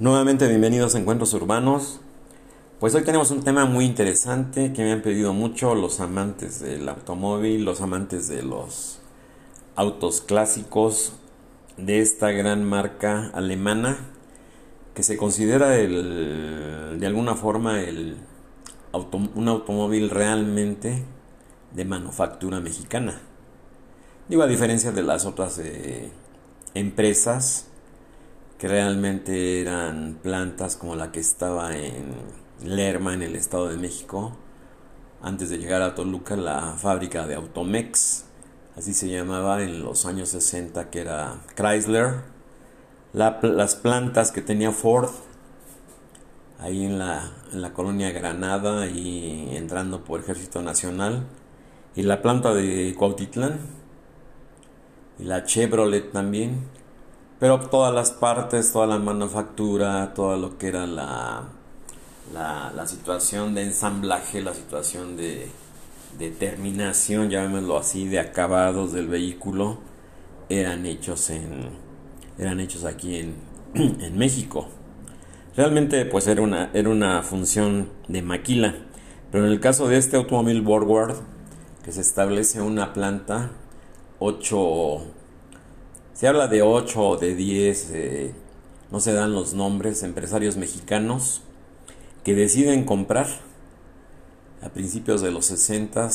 Nuevamente bienvenidos a Encuentros Urbanos. Pues hoy tenemos un tema muy interesante que me han pedido mucho los amantes del automóvil, los amantes de los autos clásicos de esta gran marca alemana que se considera el, de alguna forma el un automóvil realmente de manufactura mexicana. Digo, a diferencia de las otras eh, empresas que realmente eran plantas como la que estaba en Lerma, en el Estado de México, antes de llegar a Toluca, la fábrica de Automex, así se llamaba en los años 60, que era Chrysler, las plantas que tenía Ford, ahí en la, en la colonia Granada y entrando por Ejército Nacional, y la planta de Cuautitlán, y la Chevrolet también, pero todas las partes, toda la manufactura, todo lo que era la, la, situación de ensamblaje, la situación de, de terminación, llamémoslo así, de acabados del vehículo, eran hechos en eran hechos aquí en, en México. Realmente pues era una, era una función de maquila, pero en el caso de este automóvil Borgward, que se establece una planta 8 se habla de 8 o de 10, eh, no se dan los nombres, empresarios mexicanos que deciden comprar. A principios de los 60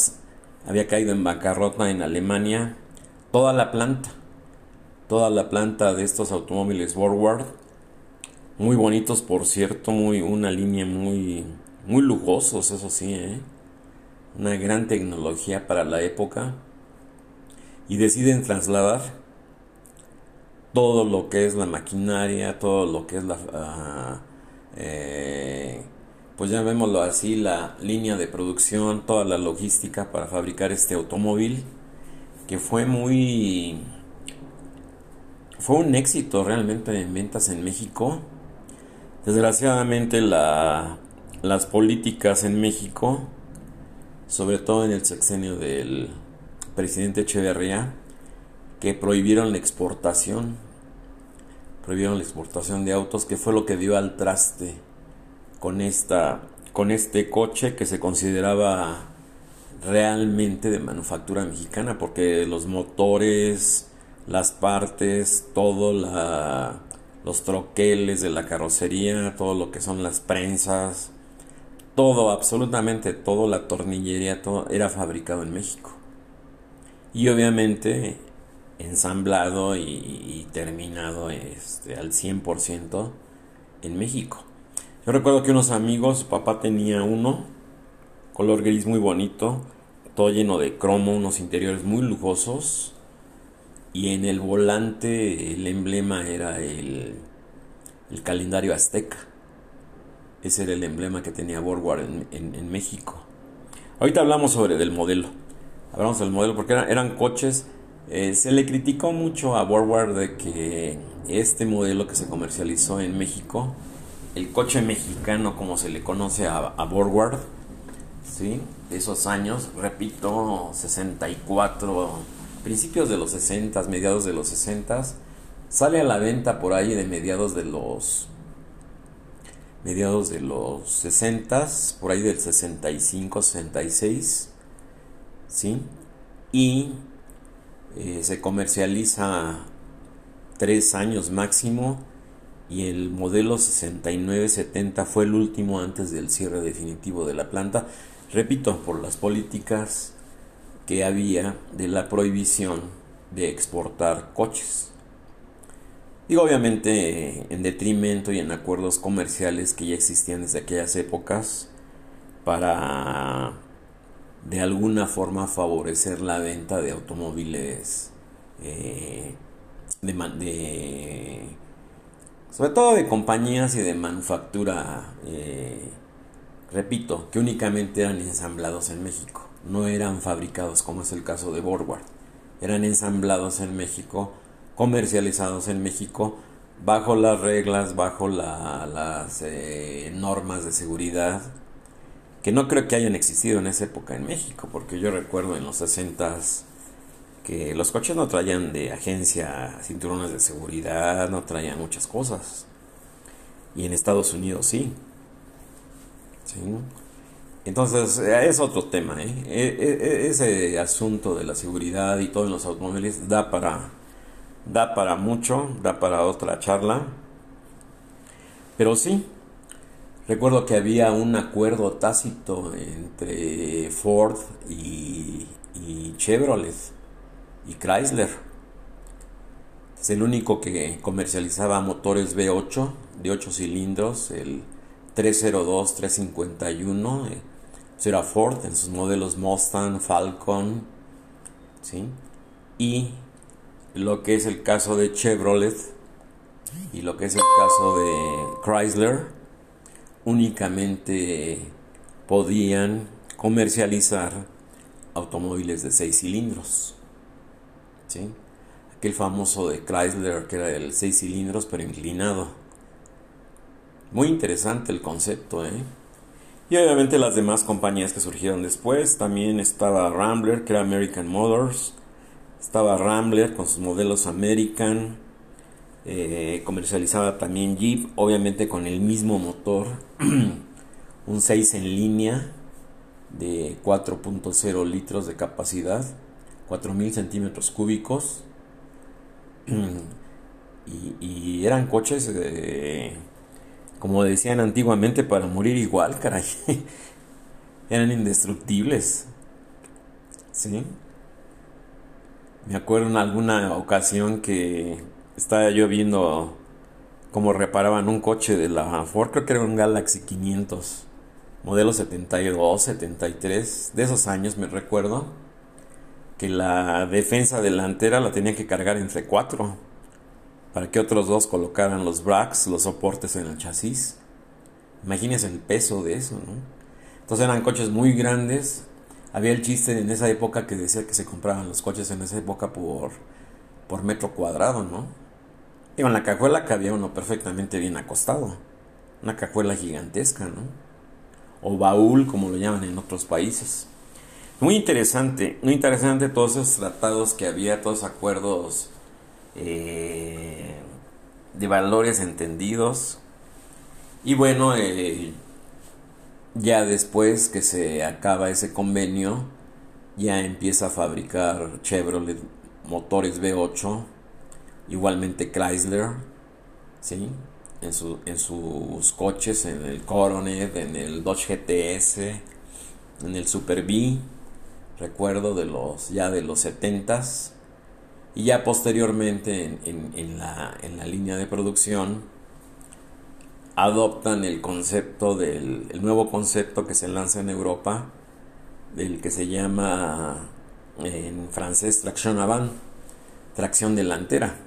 había caído en bancarrota en Alemania toda la planta, toda la planta de estos automóviles Forward, muy bonitos por cierto, muy una línea muy muy lujosos, eso sí, ¿eh? una gran tecnología para la época y deciden trasladar todo lo que es la maquinaria, todo lo que es la, uh, eh, pues llamémoslo así, la línea de producción, toda la logística para fabricar este automóvil, que fue muy, fue un éxito realmente en ventas en México. Desgraciadamente la, las políticas en México, sobre todo en el sexenio del presidente Echeverría, que prohibieron la exportación, prohibieron la exportación de autos, que fue lo que dio al traste con esta con este coche que se consideraba realmente de manufactura mexicana porque los motores, las partes, todo la los troqueles de la carrocería, todo lo que son las prensas, todo, absolutamente todo, la tornillería, todo era fabricado en México. Y obviamente ensamblado y, terminado este, al 100% en México. Yo recuerdo que unos amigos, papá tenía uno, color gris muy bonito, todo lleno de cromo, unos interiores muy lujosos, y en el volante el emblema era el, el calendario azteca. Ese era el emblema que tenía Borgward en, México. Ahorita hablamos sobre del modelo. Hablamos del modelo porque eran coches eh, se le criticó mucho a Borward de que este modelo que se comercializó en México, el coche mexicano como se le conoce a, a Borward, ¿sí? de esos años, repito, 64, principios de los 60, mediados de los 60, sale a la venta por ahí de mediados de los mediados de los 60, por ahí del 65, 66, ¿sí? Y eh, se comercializa tres años máximo y el modelo 6970 fue el último antes del cierre definitivo de la planta. Repito, por las políticas que había de la prohibición de exportar coches. Y obviamente en detrimento y en acuerdos comerciales que ya existían desde aquellas épocas para de alguna forma favorecer la venta de automóviles eh, de, sobre todo de compañías y de manufactura eh, repito que únicamente eran ensamblados en México. No eran fabricados como es el caso de Borgward eran ensamblados en México comercializados en México bajo las reglas bajo las eh, normas de seguridad que no creo que hayan existido en esa época en México, porque yo recuerdo en los 60 que los coches no traían de agencia cinturones de seguridad, no traían muchas cosas. y en Estados Unidos sí. Entonces, es otro tema. ¿eh? E, e, e, ese asunto de la seguridad y todo en los automóviles da para, da para mucho, da para otra charla. Pero sí, recuerdo que había un acuerdo tácito entre Ford y, Chevrolet y Chrysler. Es el único que comercializaba motores V8 de 8 cilindros, el 302, 351. Eh, era Ford en sus modelos Mustang, Falcon. ¿sí? Y lo que es el caso de Chevrolet y lo que es el caso de Chrysler, únicamente podían comercializar automóviles de 6 cilindros. ¿sí? Aquel famoso de Chrysler que era el 6 cilindros pero inclinado. Muy interesante el concepto, ¿eh? Y obviamente las demás compañías que surgieron después. También estaba Rambler, que era American Motors. Estaba Rambler con sus modelos American. Eh, comercializaba también Jeep, obviamente con el mismo motor. un 6 en línea de 4.0 litros de capacidad. 4.000 centímetros cúbicos. y, eran coches, como decían antiguamente, para morir igual, caray. eran indestructibles. ¿Sí? Me acuerdo en alguna ocasión que estaba yo viendo cómo reparaban un coche de la Ford, creo que era un Galaxy 500, modelo 72, 73, de esos años me recuerdo que la defensa delantera la tenían que cargar entre cuatro para que otros dos colocaran los bracks, los soportes en el chasis. Imagínense el peso de eso, ¿no? Entonces eran coches muy grandes. Había el chiste en esa época que decía que se compraban los coches en esa época por, por metro cuadrado, ¿no? Y en la cajuela cabía uno perfectamente bien acostado. Una cajuela gigantesca, ¿no? O baúl, como lo llaman en otros países. Muy interesante, muy interesante todos esos tratados que había, todos acuerdos eh, de valores entendidos. Y bueno, eh, ya después que se acaba ese convenio, ya empieza a fabricar Chevrolet motores V8, igualmente Chrysler, ¿sí? En, en sus coches, en el Coronet, en el Dodge GTS, en el Super B recuerdo de los ya de los 70s y ya posteriormente en, la, en, la, línea de producción adoptan el concepto del el nuevo concepto que se lanza en Europa del que se llama en francés traction avant tracción delantera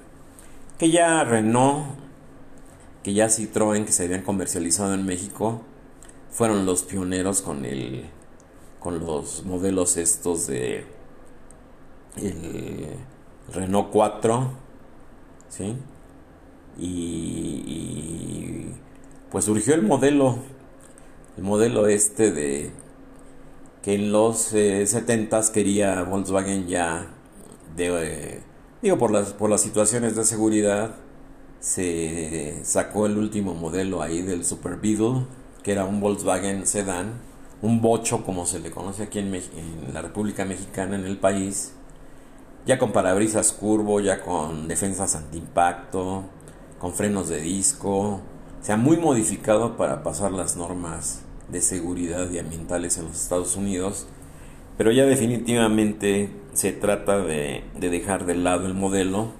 que ya Renault que ya Citroën que se habían comercializado en México fueron los pioneros con el con los modelos estos de el Renault 4, ¿sí? Y, pues surgió el modelo, el modelo este de que en los 70s eh, quería Volkswagen ya de, digo por las por las situaciones de seguridad se sacó el último modelo ahí del Super Beetle que era un Volkswagen sedán un bocho como se le conoce aquí en, en la República Mexicana, en el país, ya con parabrisas curvo, ya con defensas antiimpacto, con frenos de disco, o sea, muy modificado para pasar las normas de seguridad y ambientales en los Estados Unidos, pero ya definitivamente se trata de, de dejar de lado el modelo.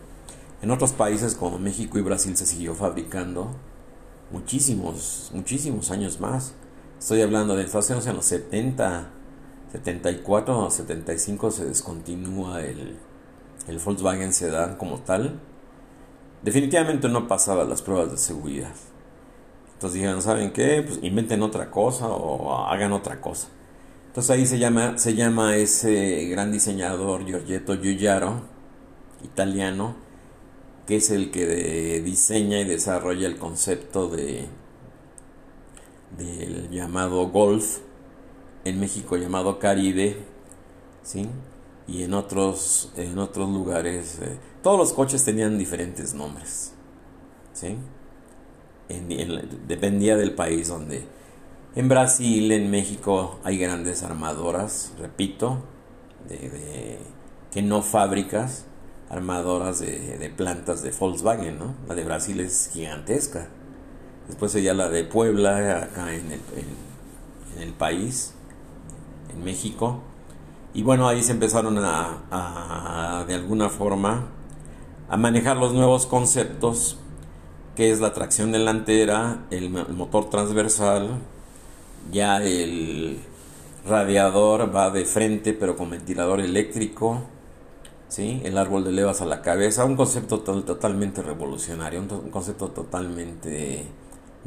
En otros países como México y Brasil se siguió fabricando muchísimos, muchísimos años más. Estoy hablando de Estados Unidos en los 70, 74 o 75 se descontinúa el, el Volkswagen Sedan como tal. Definitivamente no pasaba las pruebas de seguridad. Entonces dijeron, ¿saben qué? Pues inventen otra cosa o hagan otra cosa. Entonces ahí se llama, se llama ese gran diseñador Giorgetto Giugiaro, italiano, que es el que diseña y desarrolla el concepto de del llamado Golf, en México llamado Caribe, ¿sí? y en otros, en otros lugares. Eh, todos los coches tenían diferentes nombres. ¿sí? dependía del país donde. En Brasil, en México hay grandes armadoras, repito, de, que no fábricas, armadoras de, plantas de Volkswagen, ¿no? La de Brasil es gigantesca. Después ya la de Puebla, acá en el país, en México. Y bueno, ahí se empezaron a, de alguna forma, a manejar los nuevos conceptos, que es la tracción delantera, el, motor transversal, ya el radiador va de frente pero con ventilador eléctrico, ¿sí? el árbol de levas a la cabeza, un concepto totalmente revolucionario, un, concepto totalmente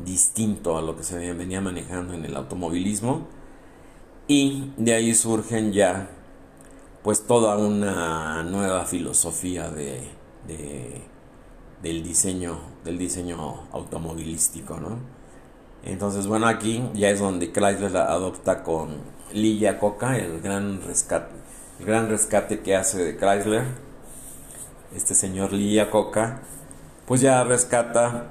distinto a lo que se venía manejando en el automovilismo y de ahí surgen ya pues toda una nueva filosofía de, del diseño del diseño automovilístico ¿no? Entonces bueno aquí ya es donde Chrysler adopta con Lee Iacocca el gran rescate el gran rescate que hace de Chrysler este señor Lee Iacocca pues ya rescata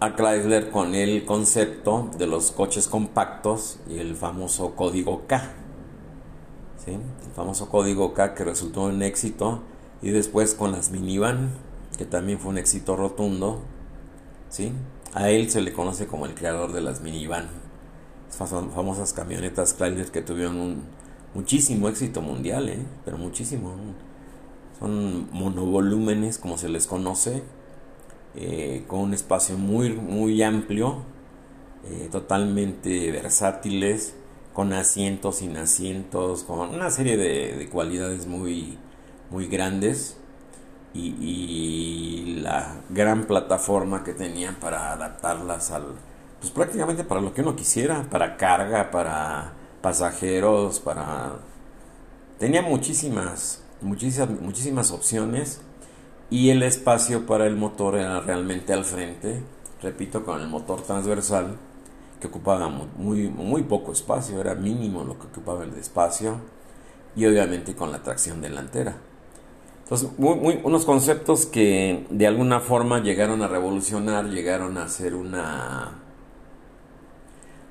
a Chrysler con el concepto de los coches compactos y el famoso código K. ¿sí? El famoso código K que resultó un éxito y después con las minivan, que también fue un éxito rotundo. ¿sí? A él se le conoce como el creador de las minivan, famosas camionetas Chrysler que tuvieron un muchísimo éxito mundial, ¿eh? pero muchísimo. Son monovolúmenes como se les conoce eh, con un espacio muy, muy amplio, eh, totalmente versátiles, con asientos, sin asientos, con una serie de, cualidades muy, muy grandes y, la gran plataforma que tenían para adaptarlas al, pues prácticamente para lo que uno quisiera, para carga, para pasajeros, para... Tenía muchísimas, muchísimas, muchísimas opciones y el espacio para el motor era realmente al frente, repito, con el motor transversal que ocupaba muy, muy poco espacio, era mínimo lo que ocupaba el espacio y obviamente con la tracción delantera. Entonces, unos conceptos que de alguna forma llegaron a revolucionar, llegaron a hacer una...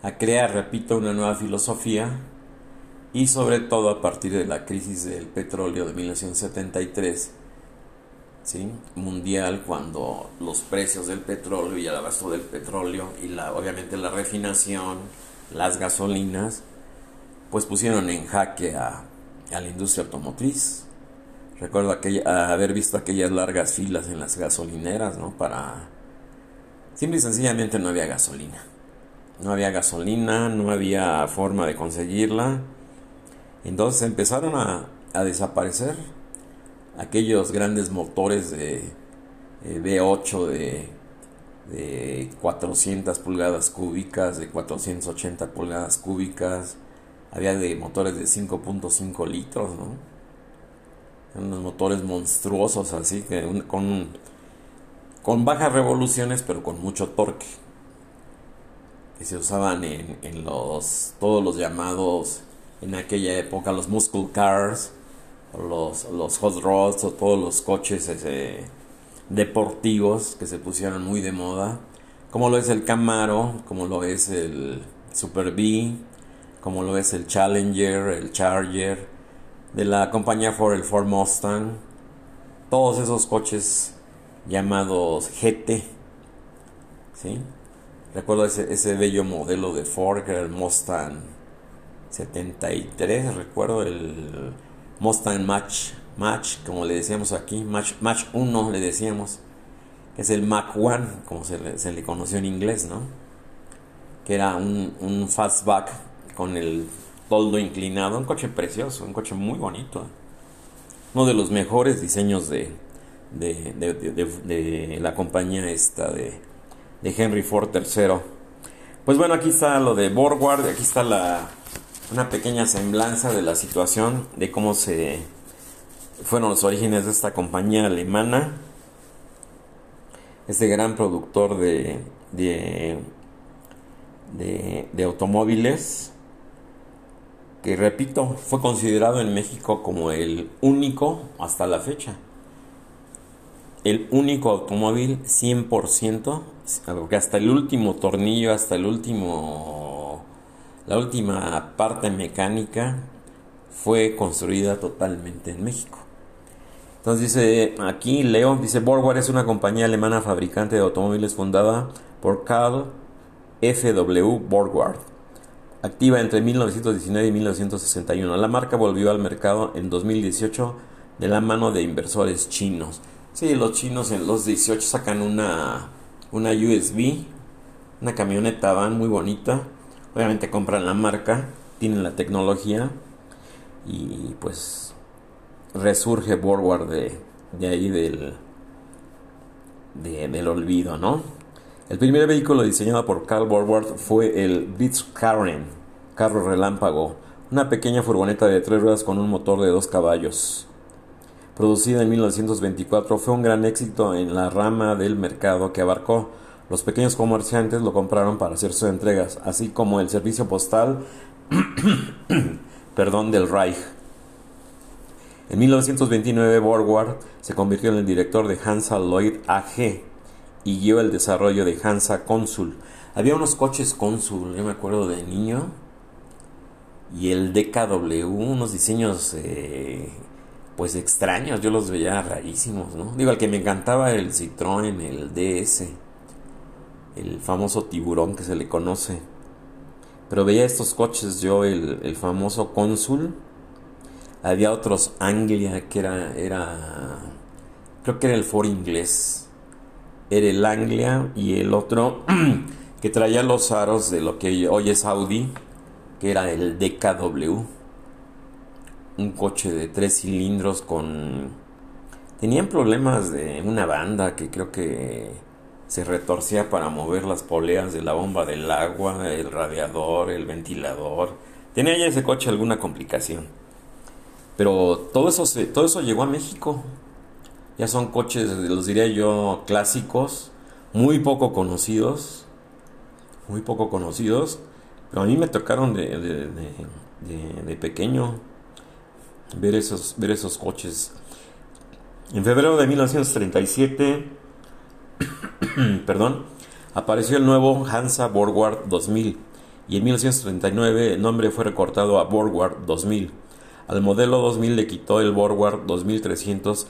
a crear, repito, una nueva filosofía y sobre todo a partir de la crisis del petróleo de 1973 mundial cuando los precios del petróleo y el abasto del petróleo y la, obviamente la refinación, las gasolinas, pues pusieron en jaque a, la industria automotriz. Recuerdo haber visto aquellas largas filas en las gasolineras, ¿no? Para... Simple y sencillamente no había gasolina. No había gasolina, no había forma de conseguirla. Entonces empezaron a, a desaparecer aquellos grandes motores de V8 de, de 400 pulgadas cúbicas, de 480 pulgadas cúbicas, había de motores de 5.5 litros, ¿no? Unos motores monstruosos así, que con, con bajas revoluciones pero con mucho torque. Que se usaban en, en los, todos los llamados, en aquella época, los muscle cars, los, los hot rods o todos los coches deportivos que se pusieron muy de moda, como lo es el Camaro, como lo es el Super B, como lo es el Challenger, el Charger, de la compañía Ford, el Ford Mustang, todos esos coches llamados GT, ¿sí? Recuerdo ese, ese bello modelo de Ford, que era el Mustang 73, recuerdo el Mustang Match, Match, como le decíamos aquí, Match, Match 1 le decíamos, es el Mach 1, como se le, conoció en inglés, ¿no? Que era un, fastback con el toldo inclinado, un coche precioso, un coche muy bonito. Uno de los mejores diseños de, de, la compañía esta de, Henry Ford III. Pues bueno, aquí está lo de Borgward, aquí está la, una pequeña semblanza de la situación, de cómo se fueron los orígenes de esta compañía alemana, este gran productor de, de, de, automóviles, que repito, fue considerado en México como el único hasta la fecha. el único automóvil 100%, que hasta el último tornillo, hasta el último, la última parte mecánica fue construida totalmente en México. Entonces dice, aquí leo, dice, Borgward es una compañía alemana fabricante de automóviles fundada por Karl F.W. Borgward, activa entre 1919 y 1961. La marca volvió al mercado en 2018 de la mano de inversores chinos. Sí, los chinos en los 18 sacan una, una USB, una camioneta van muy bonita. Obviamente compran la marca, tienen la tecnología y pues resurge Borgward de, de ahí del, del olvido, ¿no? El primer vehículo diseñado por Carl Borgward fue el Blitzkaren, carro relámpago, una pequeña furgoneta de tres ruedas con un motor de dos caballos. Producida en 1924, fue un gran éxito en la rama del mercado que abarcó. Los pequeños comerciantes lo compraron para hacer sus entregas, así como el servicio postal perdón, del Reich. En 1929 Borgward se convirtió en el director de Hansa Lloyd AG y guió el desarrollo de Hansa Consul. Había unos coches Consul, yo me acuerdo de niño, y el DKW, unos diseños eh, pues extraños, yo los veía rarísimos, ¿no? Digo, el que me encantaba el Citroën, el DS, el famoso tiburón que se le conoce. Pero veía estos coches yo, el, el famoso Consul, había otros Anglia que era, era, creo que era el Ford inglés. Era el Anglia y el otro que traía los aros de lo que hoy es Audi, que era el DKW. Un coche de tres cilindros con... Tenían problemas de una banda que creo que se retorcía para mover las poleas de la bomba del agua, el radiador, el ventilador. Tenía ya ese coche alguna complicación. Pero todo eso, todo eso llegó a México. Ya son coches, los diría yo, clásicos, muy poco conocidos. Muy poco conocidos. Pero a mí me tocaron de, de, pequeño ver esos, ver esos coches. En febrero de 1937, perdón, apareció el nuevo Hansa Borgward 2000 y en 1939 el nombre fue recortado a Borgward 2000. Al modelo 2000 le quitó el Borgward 2300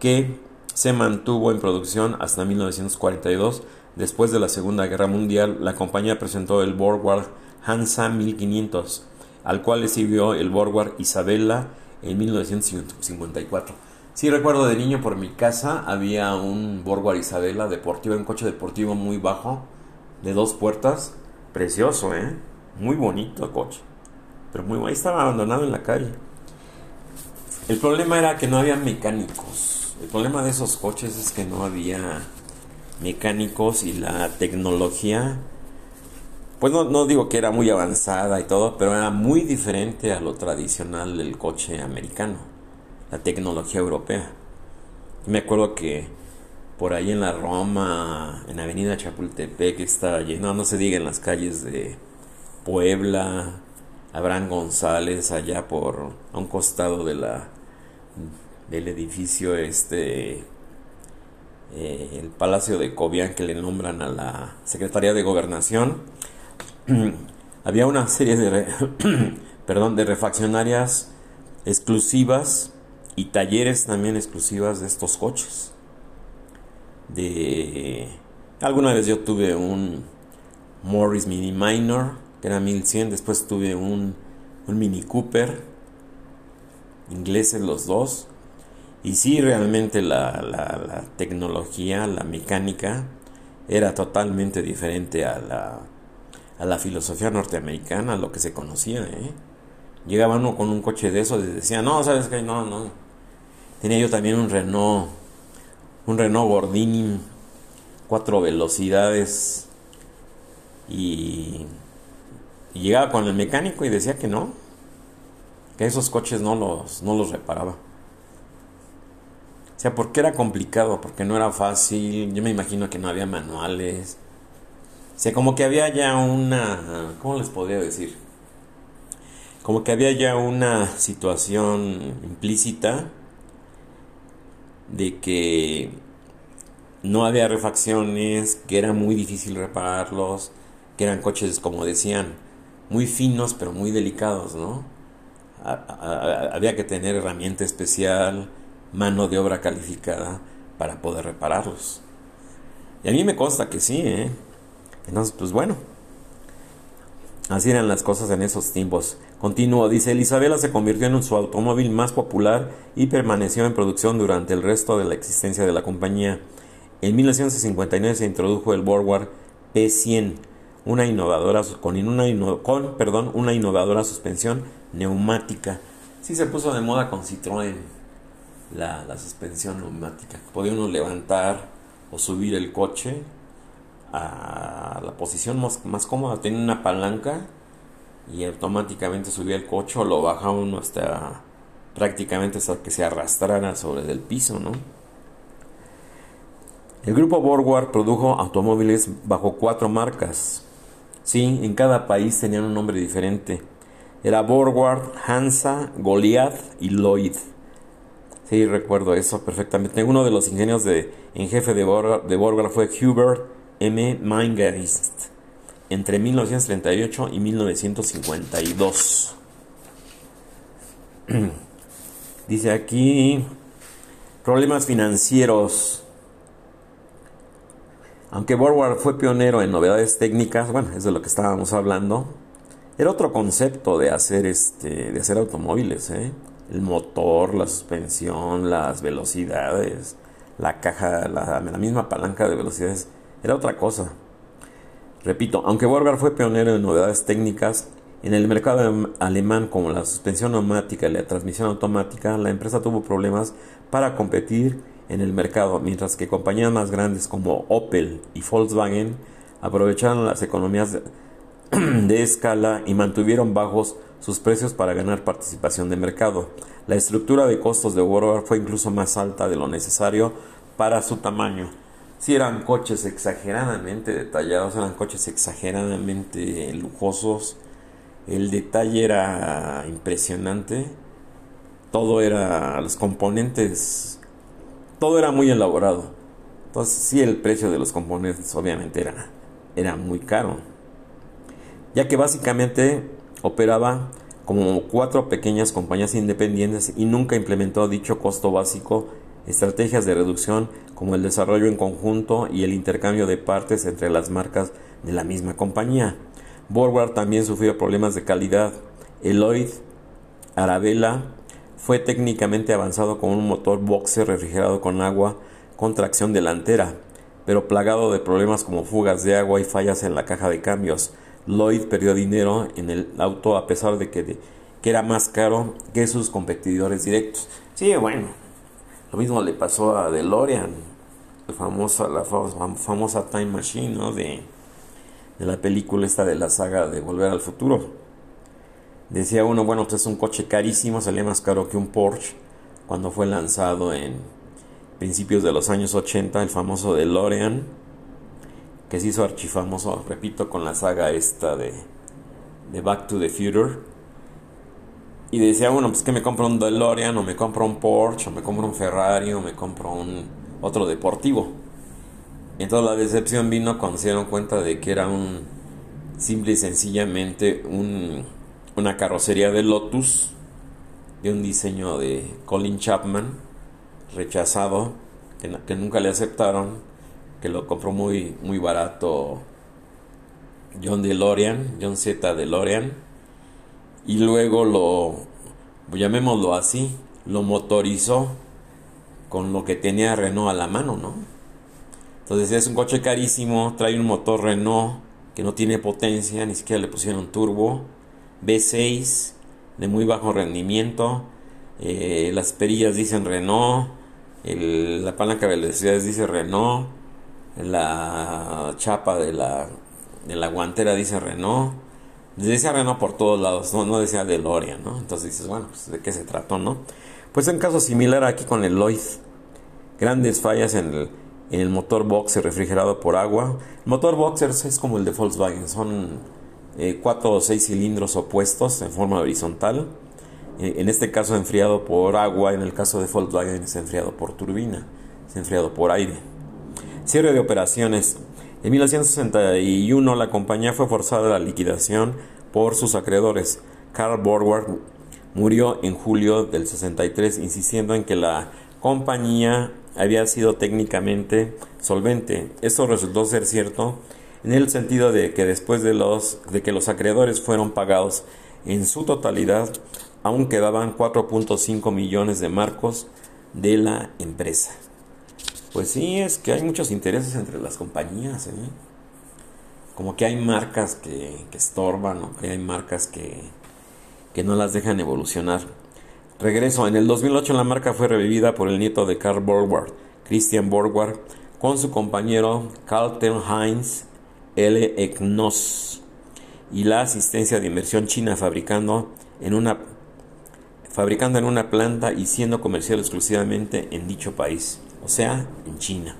que se mantuvo en producción hasta 1942. Después de la Segunda Guerra Mundial, la compañía presentó el Borgward Hansa 1500, al cual le siguió el Borgward Isabella en 1954. Sí recuerdo de niño por mi casa había un Borgward Isabella deportivo, un coche deportivo muy bajo, de dos puertas, precioso, ¿eh? Muy bonito el coche pero muy ahí estaba abandonado en la calle. El problema era que no había mecánicos. El problema de esos coches es que no había mecánicos y la tecnología, pues no, no digo que era muy avanzada y todo, pero era muy diferente a lo tradicional del coche americano, la tecnología europea. Me acuerdo que por ahí en la Roma, en Avenida Chapultepec, estaba lleno, no se diga en las calles de Puebla, Abraham González allá por a un costado de la del edificio este eh, el Palacio de Cobian que le nombran a la Secretaría de Gobernación había una serie de perdón de refaccionarias exclusivas y talleres también exclusivas de estos coches de alguna vez yo tuve un Morris Mini Minor que era 1100. Después tuve un, un Mini Cooper, ingleses los dos. Y sí, realmente la, la, tecnología, la mecánica, era totalmente diferente a la, a la filosofía norteamericana, a lo que se conocía. ¿eh? Llegaba uno con un coche de esos y decía, no, ¿sabes qué? No, no. Tenía yo también un Renault, un Renault Gordini, cuatro velocidades y y llegaba con el mecánico y decía que no, que esos coches no los, no los reparaba. O sea, porque era complicado, porque no era fácil, yo me imagino que no había manuales. O sea, como que había ya una, ¿cómo les podría decir? Como que había ya una situación implícita de que no había refacciones, que era muy difícil repararlos, que eran coches, como decían, muy finos pero muy delicados, ¿no? había que tener herramienta especial, mano de obra calificada para poder repararlos. Y a mí me consta que sí, ¿eh? Entonces, pues bueno, así eran las cosas en esos tiempos. Continuó, dice, Isabela se convirtió en su automóvil más popular y permaneció en producción durante el resto de la existencia de la compañía. En 1959 se introdujo el Borgward P100, una innovadora con una, con, perdón, una innovadora suspensión neumática. Sí se puso de moda con Citroën la, la suspensión neumática. Podía uno levantar o subir el coche a la posición más, más cómoda. Tenía una palanca y automáticamente subía el coche o lo bajaba uno hasta prácticamente hasta que se arrastrara sobre el piso, ¿no? El grupo Borgward produjo automóviles bajo cuatro marcas. Sí, en cada país tenían un nombre diferente. Era Borgward, Hansa, Goliath y Lloyd. Sí, recuerdo eso perfectamente. Uno de los ingenios de, en jefe de Borgward, fue Hubert M. Mingerist entre 1938 y 1952. Dice aquí problemas financieros. Aunque Borgward fue pionero en novedades técnicas, bueno, es de lo que estábamos hablando, era otro concepto de hacer, este, de hacer automóviles. ¿eh? El motor, la suspensión, las velocidades, la caja, la, misma palanca de velocidades, era otra cosa. Repito, aunque Borgward fue pionero en novedades técnicas, en el mercado alemán como la suspensión neumática y la transmisión automática, la empresa tuvo problemas para competir en el mercado, mientras que compañías más grandes como Opel y Volkswagen aprovecharon las economías de, escala y mantuvieron bajos sus precios para ganar participación de mercado. La estructura de costos de Borgward fue incluso más alta de lo necesario para su tamaño. Si eran coches exageradamente detallados, eran coches exageradamente lujosos. El detalle era impresionante. Todo era, los componentes todo era muy elaborado. Entonces sí el precio de los componentes obviamente era, era muy caro. Ya que básicamente operaba como cuatro pequeñas compañías independientes y nunca implementó dicho costo básico, estrategias de reducción como el desarrollo en conjunto y el intercambio de partes entre las marcas de la misma compañía. Borgward también sufrió problemas de calidad. Eloyd, Arabella, fue técnicamente avanzado con un motor boxer refrigerado con agua con tracción delantera, pero plagado de problemas como fugas de agua y fallas en la caja de cambios. Lloyd perdió dinero en el auto a pesar de que, que era más caro que sus competidores directos. Sí, bueno, lo mismo le pasó a DeLorean, la famosa, la famosa Time Machine, ¿no? De, de la película esta de la saga de Volver al Futuro. Decía uno, bueno, pues es un coche carísimo, salía más caro que un Porsche cuando fue lanzado en principios de los años 80, el famoso DeLorean, que se hizo archifamoso, repito, con la saga esta de, de Back to the Future. Y decía uno, pues que me compro un DeLorean, o me compro un Porsche, o me compro un Ferrari, o me compro un otro deportivo. Entonces la decepción vino cuando se dieron cuenta de que era un simple y sencillamente un una carrocería de Lotus de un diseño de Colin Chapman rechazado que, nunca le aceptaron que lo compró muy muy barato John DeLorean John Z DeLorean. Y luego lo llamémoslo así lo motorizó con lo que tenía Renault a la mano no entonces es un coche carísimo trae un motor Renault que no tiene potencia ni siquiera le pusieron turbo B6 de muy bajo rendimiento, eh, las perillas dicen Renault, la palanca de velocidades dice Renault, la chapa de la, de la guantera dice Renault, decía Renault por todos lados, no, no decía DeLorean, ¿no? Entonces dices, bueno, pues, de qué se trató, ¿no? Pues un caso similar aquí con el Lloyd, grandes fallas en el, en el motor boxer refrigerado por agua. El motor boxer es como el de Volkswagen, son eh, cuatro o seis cilindros opuestos en forma horizontal. eh, en este caso enfriado por agua, en el caso de Volkswagen es enfriado por turbina, es enfriado por aire. Cierre de operaciones. En 1961 la compañía fue forzada a la liquidación por sus acreedores. Carl Borgward murió en julio del 63 insistiendo en que la compañía había sido técnicamente solvente. Esto resultó ser cierto en el sentido de que después de, los, de que los acreedores fueron pagados en su totalidad, aún quedaban 4.5 millones de marcos de la empresa. Pues sí, es que hay muchos intereses entre las compañías, ¿eh? Como que hay marcas que, estorban o que hay marcas que, que no las dejan evolucionar. Regreso, en el 2008 la marca fue revivida por el nieto de Karl Borgward, Christian Borgward, con su compañero Carlton Heinz L. Egnos y la asistencia de inversión china fabricando en una fabricando en una planta y siendo comercial exclusivamente en dicho país, o sea, en China.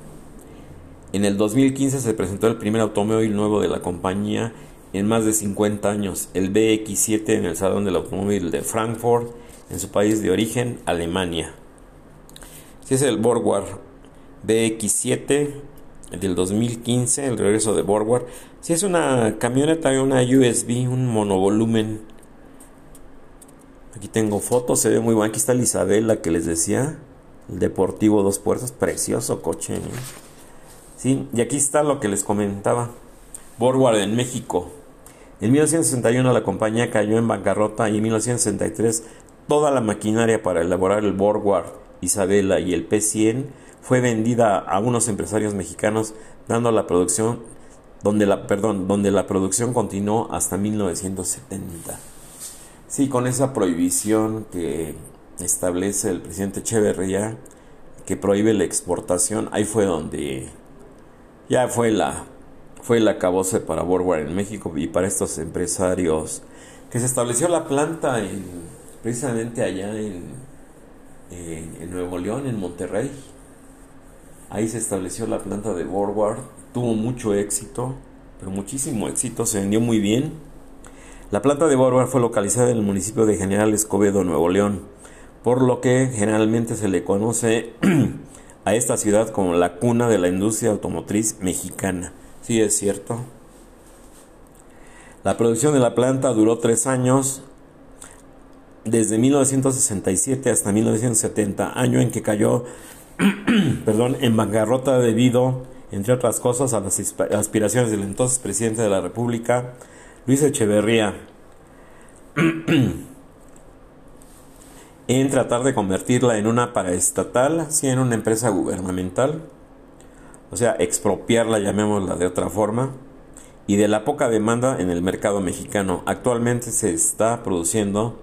En el 2015 se presentó el primer automóvil nuevo de la compañía en más de 50 años, el BX7 en el Salón del Automóvil de Frankfurt, en su país de origen, Alemania. Si es el Borgward BX7 del 2015, el regreso de Borgward. Si es una camioneta, una USB, un monovolumen. Aquí tengo fotos, se ve muy bueno. Aquí está el Isabel, que les decía. El Deportivo Dos Puertas, precioso coche. ¿eh? Sí, y aquí está lo que les comentaba. Borgward en México. En 1961 la compañía cayó en bancarrota y en 1963 toda la maquinaria para elaborar el Borgward, Isabela y el P100 fue vendida a unos empresarios mexicanos dando la producción donde la perdón, donde la producción continuó hasta 1970. Sí, con esa prohibición que establece el presidente Echeverría que prohíbe la exportación, ahí fue donde ya fue la fue el acabose para Borgward en México y para estos empresarios que se estableció la planta en, precisamente allá en, en Nuevo León, en Monterrey. Ahí se estableció la planta de Borgward, tuvo mucho éxito, pero muchísimo éxito, se vendió muy bien. La planta de Borgward fue localizada en el municipio de General Escobedo, Nuevo León, por lo que generalmente se le conoce a esta ciudad como la cuna de la industria automotriz mexicana. Sí, es cierto. La producción de la planta duró tres años, desde 1967 hasta 1970, año en que cayó perdón, en bancarrota debido, entre otras cosas, a las aspiraciones del entonces presidente de la República, Luis Echeverría, en tratar de convertirla en una paraestatal, sí, en una empresa gubernamental, o sea, expropiarla, llamémosla de otra forma, y de la poca demanda en el mercado mexicano. Actualmente se está produciendo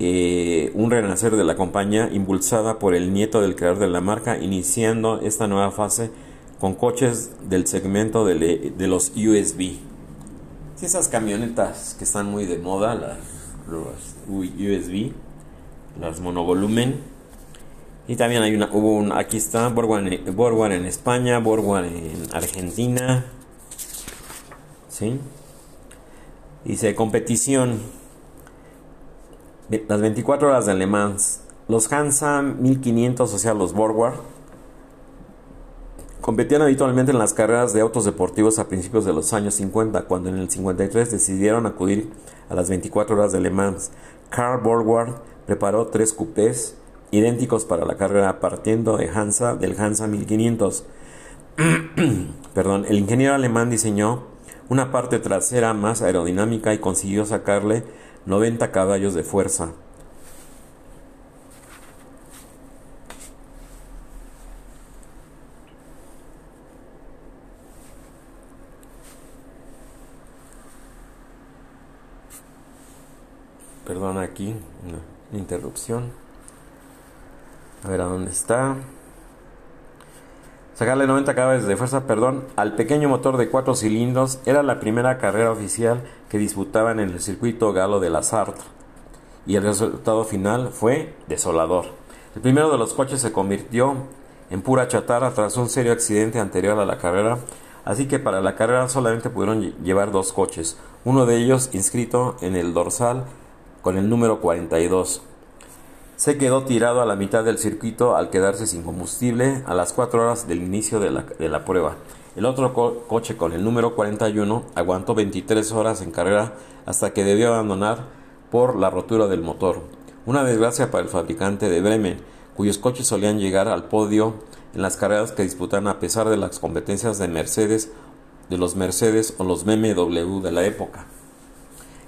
eh, un renacer de la compañía impulsada por el nieto del creador de la marca, iniciando esta nueva fase con coches del segmento de, los USB. esas camionetas que están muy de moda, las, USB, las monovolumen. Y también hay una, hubo un, aquí está, Borgward en España, Borgward en Argentina. ¿Sí? Dice competición las 24 horas de Le Mans, los Hansa 1500, o sea, los Borgward, competían habitualmente en las carreras de autos deportivos a principios de los años 50, cuando en el 53 decidieron acudir a las 24 horas de Le Mans. Carl Borgward preparó tres coupés idénticos para la carrera partiendo de Hansa del Hansa 1500. Perdón, el ingeniero alemán diseñó una parte trasera más aerodinámica y consiguió sacarle 90 caballos de fuerza. Perdón aquí, interrupción. A ver a dónde está sacarle 90 caballos de fuerza, perdón, al pequeño motor de cuatro cilindros era la primera carrera oficial que disputaban en el circuito galo de la Sartre y el resultado final fue desolador. El primero de los coches se convirtió en pura chatarra tras un serio accidente anterior a la carrera, así que para la carrera solamente pudieron llevar dos coches, uno de ellos inscrito en el dorsal con el número 42. Se quedó tirado a la mitad del circuito al quedarse sin combustible a las 4 horas del inicio de la, prueba. El otro coche con el número 41 aguantó 23 horas en carrera hasta que debió abandonar por la rotura del motor. Una desgracia para el fabricante de Bremen, cuyos coches solían llegar al podio en las carreras que disputan a pesar de las competencias de Mercedes, de los Mercedes o los BMW de la época.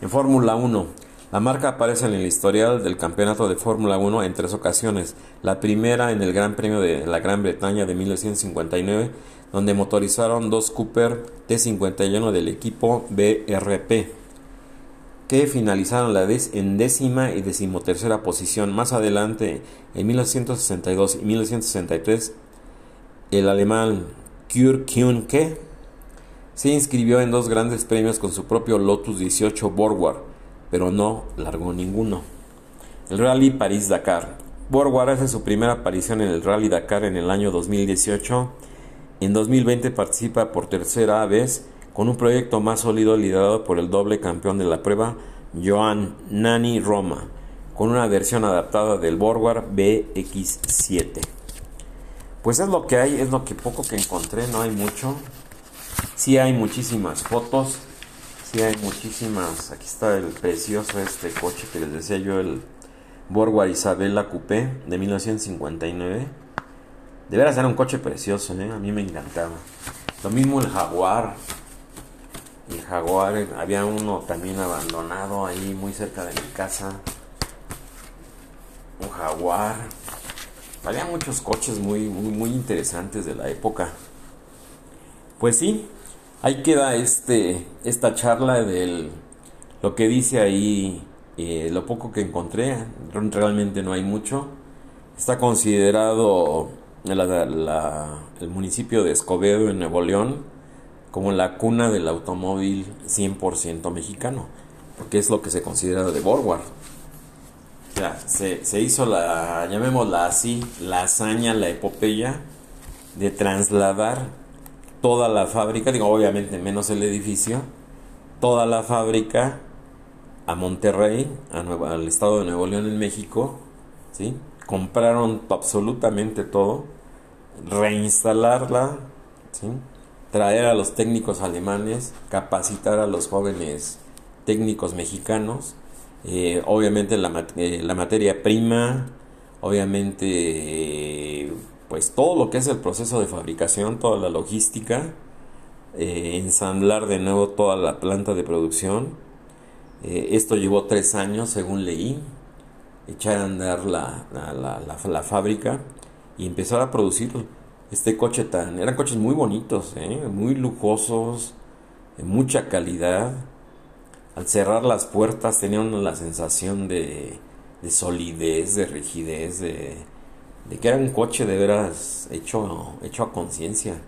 En Fórmula 1, la marca aparece en el historial del campeonato de Fórmula 1 en tres ocasiones. La primera en el Gran Premio de la Gran Bretaña de 1959, donde motorizaron dos Cooper T51 del equipo BRP, que finalizaron la en décima y decimotercera posición. Más adelante, en 1962 y 1963, el alemán Kurt se inscribió en dos grandes premios con su propio Lotus 18 Borgward, pero no largó ninguno. El Rally París-Dakar. Borgward hace su primera aparición en el Rally Dakar en el año 2018. En 2020 participa por tercera vez con un proyecto más sólido liderado por el doble campeón de la prueba, Joan Nani Roma, con una versión adaptada del Borgward BX7. Pues es lo que hay, es lo que poco que encontré, no hay mucho. Sí hay muchísimas fotos, sí hay muchísimas. Aquí está el precioso este coche que les decía yo, el Borgward Isabella Coupé de 1959. De veras era un coche precioso, ¿eh? a mí me encantaba. Lo mismo el Jaguar. El Jaguar, había uno también abandonado ahí muy cerca de mi casa. Un Jaguar. Había muchos coches muy, muy, muy interesantes de la época. Pues sí, ahí queda este, esta charla de lo que dice ahí, eh, lo poco que encontré, realmente no hay mucho. Está considerado el municipio de Escobedo en Nuevo León como la cuna del automóvil 100% mexicano, porque es lo que se considera de Borward se, hizo la, llamémosla así, la hazaña, la epopeya de trasladar toda la fábrica, digo obviamente menos el edificio, toda la fábrica a Monterrey, al estado de Nuevo León en México, ¿sí? compraron absolutamente todo, reinstalarla, ¿sí? traer a los técnicos alemanes, capacitar a los jóvenes técnicos mexicanos, eh, obviamente la, eh, la, materia prima, obviamente pues todo lo que es el proceso de fabricación, toda la logística, eh, ensamblar de nuevo toda la planta de producción. esto llevó tres años, según leí, echar a andar la, la, fábrica y empezar a producir este coche tan... Eran coches muy bonitos, muy lujosos, de mucha calidad al cerrar las puertas tenía uno la sensación de, de solidez, de rigidez, de, de, que era un coche de veras hecho, hecho a conciencia.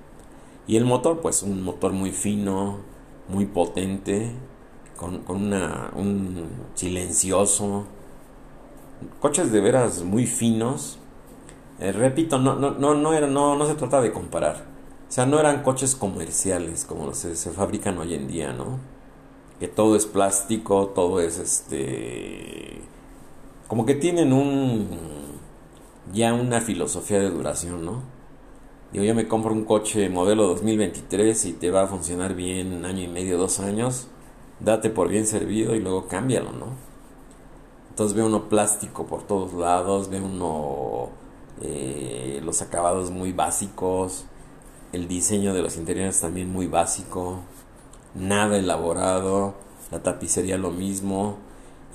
Y el motor, pues un motor muy fino, muy potente, con, con una, un silencioso. Coches de veras muy finos. Eh, repito, no, no, no, no, era, no, no se trata de comparar. O sea, no eran coches comerciales como se, se fabrican hoy en día, ¿no? que todo es plástico, todo es este como que tienen un ya una filosofía de duración, ¿no? Digo, yo me compro un coche modelo 2023 y te va a funcionar bien un año y medio, dos años, date por bien servido y luego cámbialo, ¿no? Entonces ve uno plástico por todos lados, ve uno eh, los acabados muy básicos, el diseño de los interiores también muy básico nada elaborado, la tapicería lo mismo.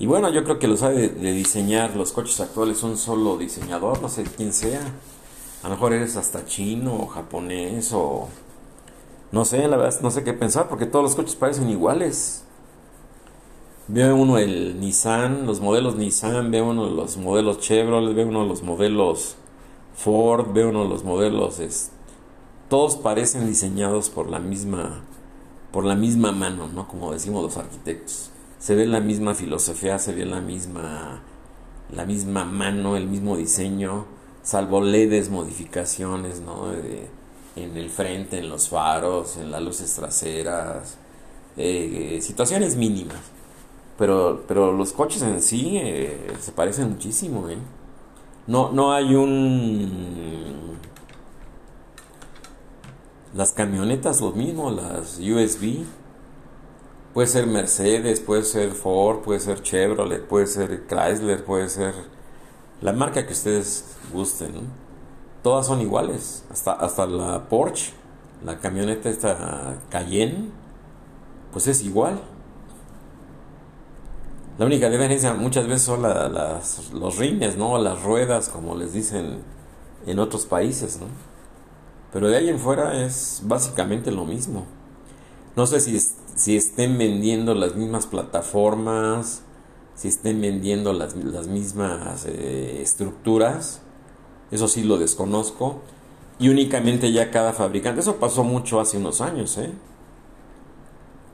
Y bueno, yo creo que lo sabe de, diseñar los coches actuales un solo diseñador, no sé quién sea. A lo mejor eres hasta chino o japonés o... No sé, la verdad, no sé qué pensar porque todos los coches parecen iguales. Ve uno el Nissan, los modelos Nissan, ve uno los modelos Chevrolet, ve uno los modelos Ford, ve uno los modelos... todos parecen diseñados por la misma por la misma mano, ¿no? Como decimos los arquitectos. Se ve la misma filosofía, se ve la misma, la misma mano, el mismo diseño, salvo leves modificaciones, ¿no? en el frente, en los faros, en las luces traseras, eh, situaciones mínimas. Pero, pero los coches en sí eh, se parecen muchísimo, ¿eh? No, no hay un... Las camionetas lo mismo, las USB. Puede ser Mercedes, puede ser Ford, puede ser Chevrolet, puede ser Chrysler, puede ser la marca que ustedes gusten. Todas son iguales. Hasta, hasta la Porsche, la camioneta esta Cayenne, pues es igual. La única diferencia muchas veces son las, los rines, ¿no? Las ruedas, como les dicen en otros países, ¿no? Pero de ahí en fuera es básicamente lo mismo. No sé si, si estén vendiendo las mismas plataformas, si estén vendiendo las, las mismas eh, estructuras. Eso sí lo desconozco. Y únicamente ya cada fabricante. Eso pasó mucho hace unos años, ¿eh?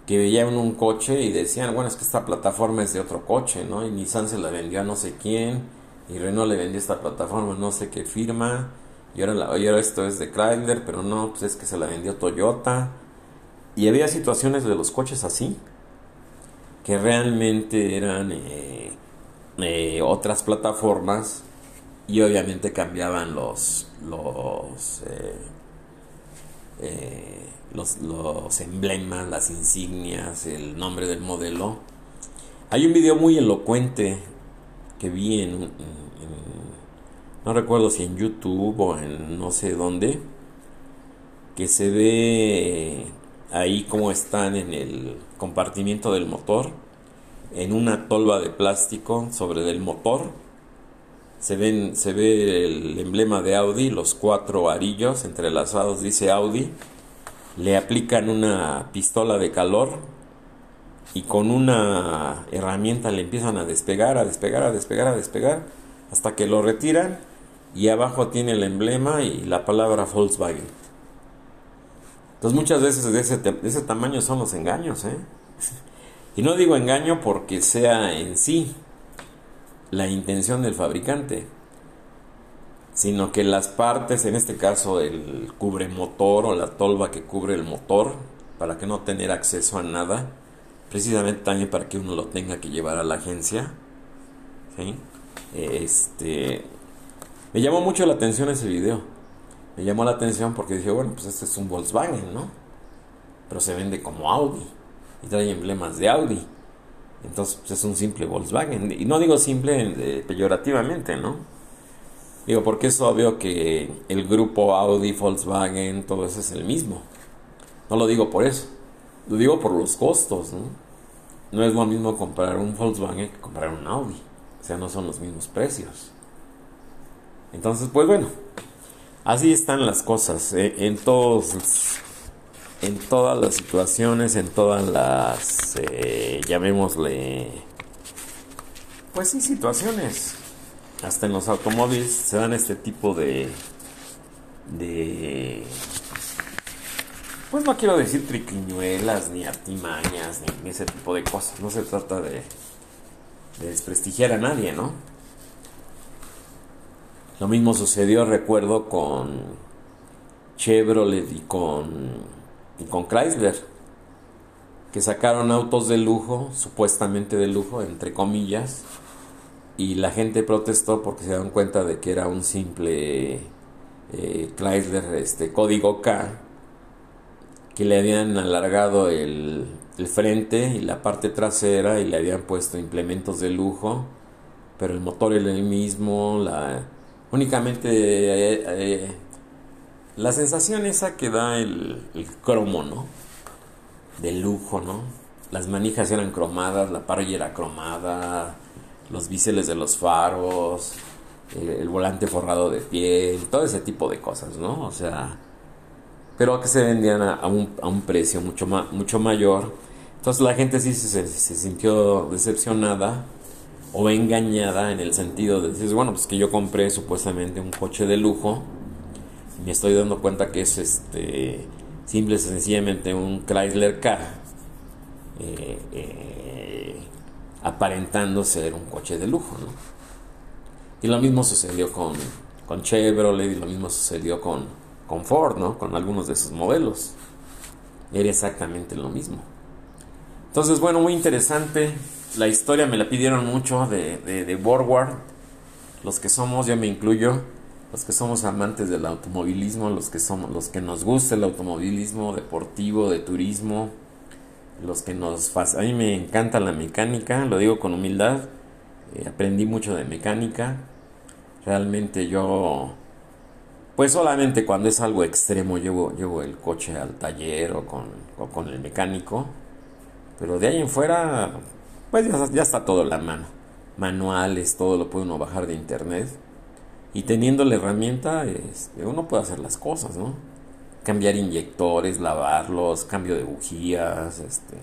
que veían un coche y decían, bueno, es que esta plataforma es de otro coche, ¿no? Y Nissan se la vendió a no sé quién, y Renault le vendió esta plataforma no sé qué firma, y ahora, la, ahora esto es de Chrysler, pero no, pues es que se la vendió Toyota. Y había situaciones de los coches así, que realmente eran eh, eh, otras plataformas y obviamente cambiaban los, eh, los, los emblemas, las insignias, el nombre del modelo. Hay un video muy elocuente que vi en, no recuerdo si en YouTube o en no sé dónde, que se ve ahí como están en el compartimiento del motor, en una tolva de plástico sobre del motor. Se, ven, se ve el emblema de Audi, los cuatro arillos entrelazados, dice Audi le aplican una pistola de calor y con una herramienta le empiezan a despegar, a despegar, a despegar, a despegar, hasta que lo retiran y abajo tiene el emblema y la palabra Volkswagen. Entonces muchas veces de ese, de ese tamaño son los engaños. ¿eh? Y no digo engaño porque sea en sí la intención del fabricante sino que las partes, en este caso el cubremotor o la tolva que cubre el motor, para que no tener acceso a nada, precisamente también para que uno lo tenga que llevar a la agencia. Este, me llamó mucho la atención ese video. Me llamó la atención porque dije, bueno, pues este es un Volkswagen, ¿no? Pero se vende como Audi y trae emblemas de Audi. Entonces pues es un simple Volkswagen. Y no digo simple eh, peyorativamente, ¿no? Digo, porque es obvio que el grupo Audi, Volkswagen, todo eso es el mismo. No lo digo por eso. Lo digo por los costos, ¿no? No es lo mismo comprar un Volkswagen que comprar un Audi. O sea, no son los mismos precios. Entonces, pues bueno, así están las cosas. ¿eh? En todos, en todas las situaciones, en todas las, eh, llamémosle, pues sí, situaciones hasta en los automóviles se dan este tipo de de pues no quiero decir triquiñuelas ni artimañas ni ese tipo de cosas no se trata de, de desprestigiar a nadie no lo mismo sucedió recuerdo con Chevrolet y con y con Chrysler que sacaron autos de lujo supuestamente de lujo entre comillas y la gente protestó porque se dieron cuenta de que era un simple eh, Chrysler este, código K que le habían alargado el, frente y la parte trasera y le habían puesto implementos de lujo pero el motor era el mismo la únicamente eh, eh, la sensación esa que da el, el cromo no de lujo no las manijas eran cromadas la parrilla era cromada los biseles de los faros, el, volante forrado de piel, todo ese tipo de cosas, ¿no? O sea, pero que se vendían a, un, a un, precio mucho, mucho mayor. Entonces la gente sí se, se, sintió decepcionada o engañada en el sentido de decir, bueno, pues que yo compré supuestamente un coche de lujo y me estoy dando cuenta que es este simple y sencillamente un Chrysler K. Eh, eh, aparentando ser un coche de lujo, ¿no? Y lo mismo sucedió con, con Chevrolet y lo mismo sucedió con, con Ford, ¿no? Con algunos de sus modelos. Era exactamente lo mismo. Entonces, bueno, muy interesante. La historia me la pidieron mucho de, de, de. Los que somos, yo me incluyo, los que somos amantes del automovilismo, los que somos, los que nos gusta el automovilismo deportivo, de turismo, los que nos a mí me encanta la mecánica, lo digo con humildad, eh, aprendí mucho de mecánica, realmente yo, pues solamente cuando es algo extremo llevo, llevo el coche al taller o con, con el mecánico, pero de ahí en fuera, pues ya, ya está todo en la mano, manuales, todo lo puede uno bajar de internet y teniendo la herramienta este, uno puede hacer las cosas, ¿no? cambiar inyectores, lavarlos, cambio de bujías, este,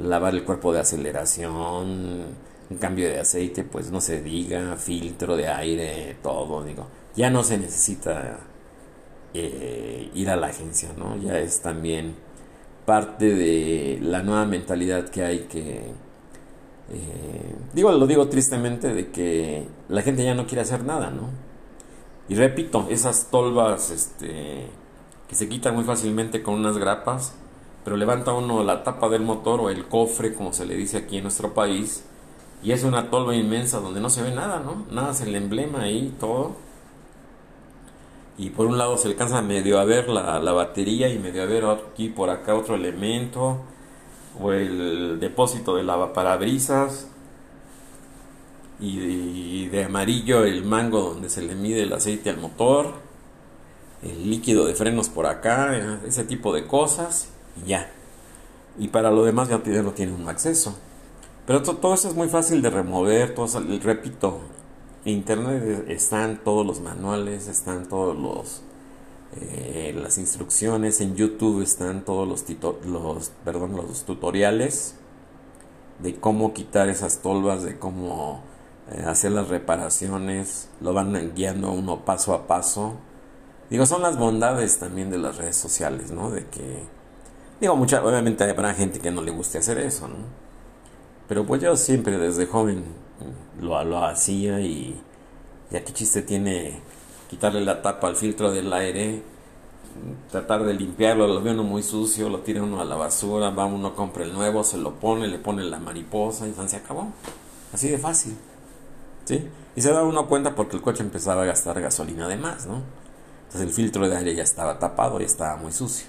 lavar el cuerpo de aceleración, un cambio de aceite, pues no se diga, filtro de aire, todo, digo, ya no se necesita eh, ir a la agencia, ¿no? Ya es también parte de la nueva mentalidad que hay que, eh, digo, lo digo tristemente, de que la gente ya no quiere hacer nada, ¿no? Y repito, esas tolvas, este, que se quitan muy fácilmente con unas grapas, pero levanta uno la tapa del motor o el cofre, como se le dice aquí en nuestro país, y es una tolva inmensa donde no se ve nada, ¿no? Nada es el emblema ahí, todo. Y por un lado se alcanza medio a ver la, la batería y medio a ver aquí por acá otro elemento, o el depósito de lavaparabrisas, y de amarillo el mango donde se le mide el aceite al motor el líquido de frenos por acá, ese tipo de cosas, y ya. Y para lo demás ya no tiene un acceso. Pero todo eso es muy fácil de remover, todo repito, en internet están todos los manuales, están todos los eh, las instrucciones, en YouTube están todos los, los, perdón, los tutoriales de cómo quitar esas tolvas, de cómo eh, hacer las reparaciones, lo van guiando uno paso a paso Digo, son las bondades también de las redes sociales, ¿no? De que, digo, mucha, obviamente habrá gente que no le guste hacer eso, ¿no? Pero pues yo siempre desde joven lo, lo hacía y ya qué chiste tiene quitarle la tapa al filtro del aire, tratar de limpiarlo, lo ve uno muy sucio, lo tira uno a la basura, va uno, compra el nuevo, se lo pone, le pone la mariposa y se acabó. Así de fácil. ¿Sí? Y se da uno cuenta porque el coche empezaba a gastar gasolina de más, ¿no? Entonces el filtro de aire ya estaba tapado y estaba muy sucio.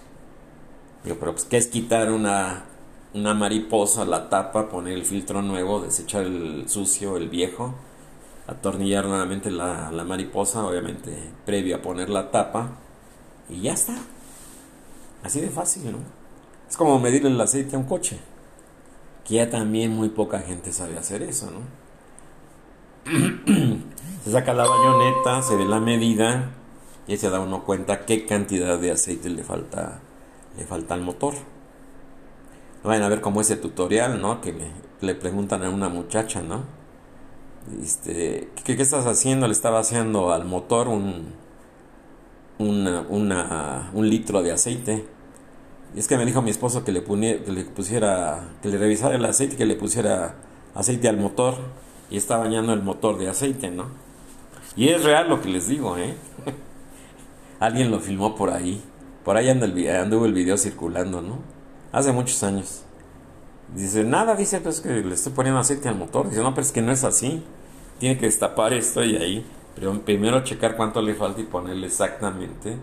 Digo, pero pues, ¿qué es quitar una, una mariposa, la tapa, poner el filtro nuevo, desechar el sucio, el viejo, atornillar nuevamente la, la mariposa, obviamente previo a poner la tapa, y ya está. Así de fácil, ¿no? Es como medir el aceite a un coche. Que ya también muy poca gente sabe hacer eso, ¿no? se saca la bayoneta, se ve la medida, y se da uno cuenta qué cantidad de aceite le falta, le falta al motor. Vayan a ver como ese tutorial, ¿no? Que le, preguntan a una muchacha, ¿no? Este, ¿qué, ¿qué, estás haciendo? Le estaba haciendo al motor un, una, una, un litro de aceite. Y es que me dijo mi esposo que le, que le pusiera, que le revisara el aceite, que le pusiera aceite al motor. Y está bañando el motor de aceite, ¿no? Y es real lo que les digo, ¿eh? Alguien lo filmó por ahí. Por ahí anduvo el video circulando, ¿no? Hace muchos años. Dice, nada, dice, pues que le estoy poniendo aceite al motor. Dice, no, pero es que no es así. Tiene que destapar esto y ahí. Pero primero checar cuánto le falta y ponerle exactamente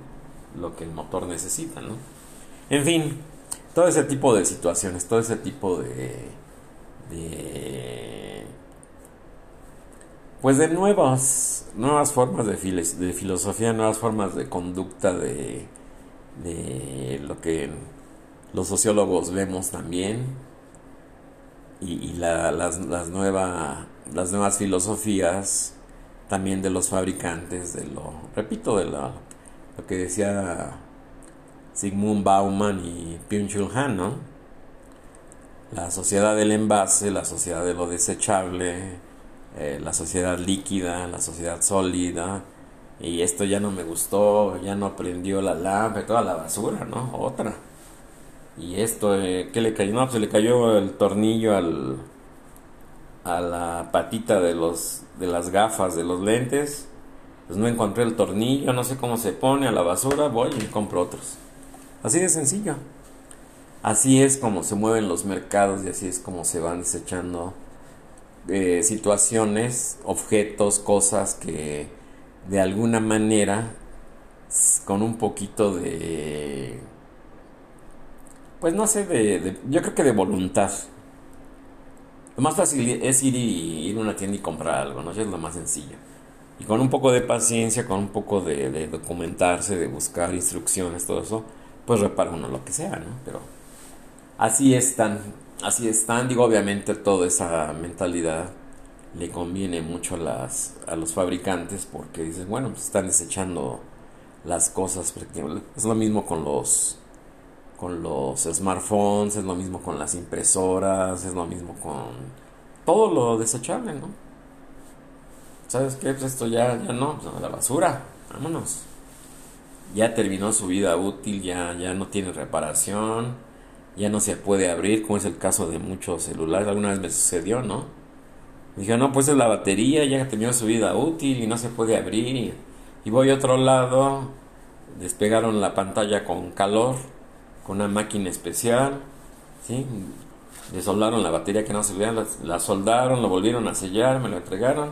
lo que el motor necesita, ¿no? En fin, todo ese tipo de situaciones, todo ese tipo de, de pues de nuevas, nuevas formas de, de filosofía, nuevas formas de conducta de, de lo que los sociólogos vemos también y, las, las, nueva, las nuevas filosofías también de los fabricantes de lo, repito, de lo, lo que decía Sigmund Bauman y Byung-Chul Han, ¿no? La sociedad del envase, la sociedad de lo desechable, eh, la sociedad líquida, la sociedad sólida, y esto ya no me gustó, ya no prendió la lámpara, toda la basura, ¿no? Otra. Y esto, eh, ¿qué le cayó? No, pues le cayó el tornillo al, a la patita de, los, de las gafas de los lentes. Pues no encontré el tornillo, no sé cómo se pone a la basura, voy y compro otros. Así de sencillo. Así es como se mueven los mercados y así es como se van desechando eh, situaciones, objetos, cosas que de alguna manera con un poquito de pues no sé de, yo creo que de voluntad. Lo más fácil es ir y ir a una tienda y comprar algo no es lo más sencillo. Y con un poco de paciencia con un poco de, de documentarse de buscar instrucciones todo eso pues repara uno lo que sea no pero así están así están, digo, obviamente toda esa mentalidad le conviene mucho a, las, a los fabricantes porque dicen, bueno, pues están desechando las cosas. Es lo mismo con los con los smartphones, es lo mismo con las impresoras, es lo mismo con todo lo desechable, ¿no? ¿Sabes qué? Pues esto ya, ya no, pues la basura, vámonos. Ya terminó su vida útil, ya, ya no tiene reparación ya no se puede abrir, como es el caso de muchos celulares. Alguna vez me sucedió, ¿no? Dije, no, pues es la batería, ya terminó su vida útil y no se puede abrir. Y voy a otro lado, despegaron la pantalla con calor, con una máquina especial, ¿sí? Desoldaron la batería que no se veía, la, soldaron, lo volvieron a sellar, me lo entregaron,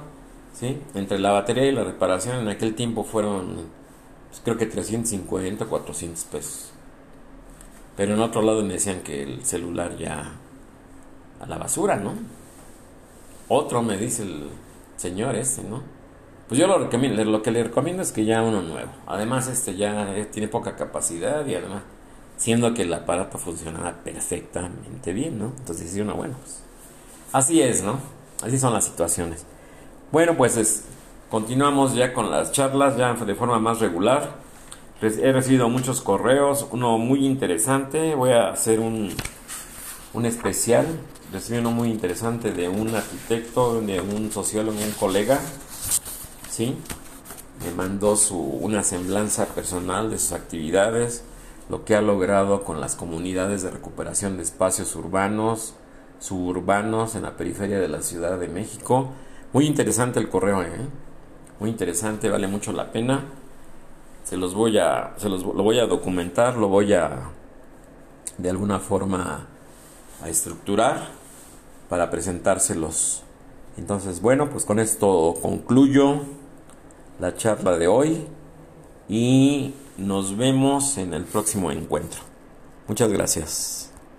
¿sí? Entre la batería y la reparación en aquel tiempo fueron, pues, creo que 350, 400 pesos. Pero en otro lado me decían que el celular ya a la basura, ¿no? Otro me dice el señor este, ¿no? Pues yo lo, recomiendo, lo que le recomiendo es que ya uno nuevo. Además, este ya tiene poca capacidad y además, siendo que el aparato funcionaba perfectamente bien, ¿no? Entonces dice uno, bueno, pues así es, ¿no? Así son las situaciones. Bueno, pues es, continuamos ya con las charlas, ya de forma más regular. He recibido muchos correos, uno muy interesante. Voy a hacer un, un especial. Recibí uno muy interesante de un arquitecto, de un sociólogo, un colega. ¿Sí? Me mandó su, una semblanza personal de sus actividades, lo que ha logrado con las comunidades de recuperación de espacios urbanos, suburbanos en la periferia de la Ciudad de México. Muy interesante el correo, ¿eh? Muy interesante, vale mucho la pena se los voy a, se los, lo voy a documentar, lo voy a de alguna forma a estructurar para presentárselos. Entonces, bueno, pues con esto concluyo la charla de hoy y nos vemos en el próximo encuentro. Muchas gracias.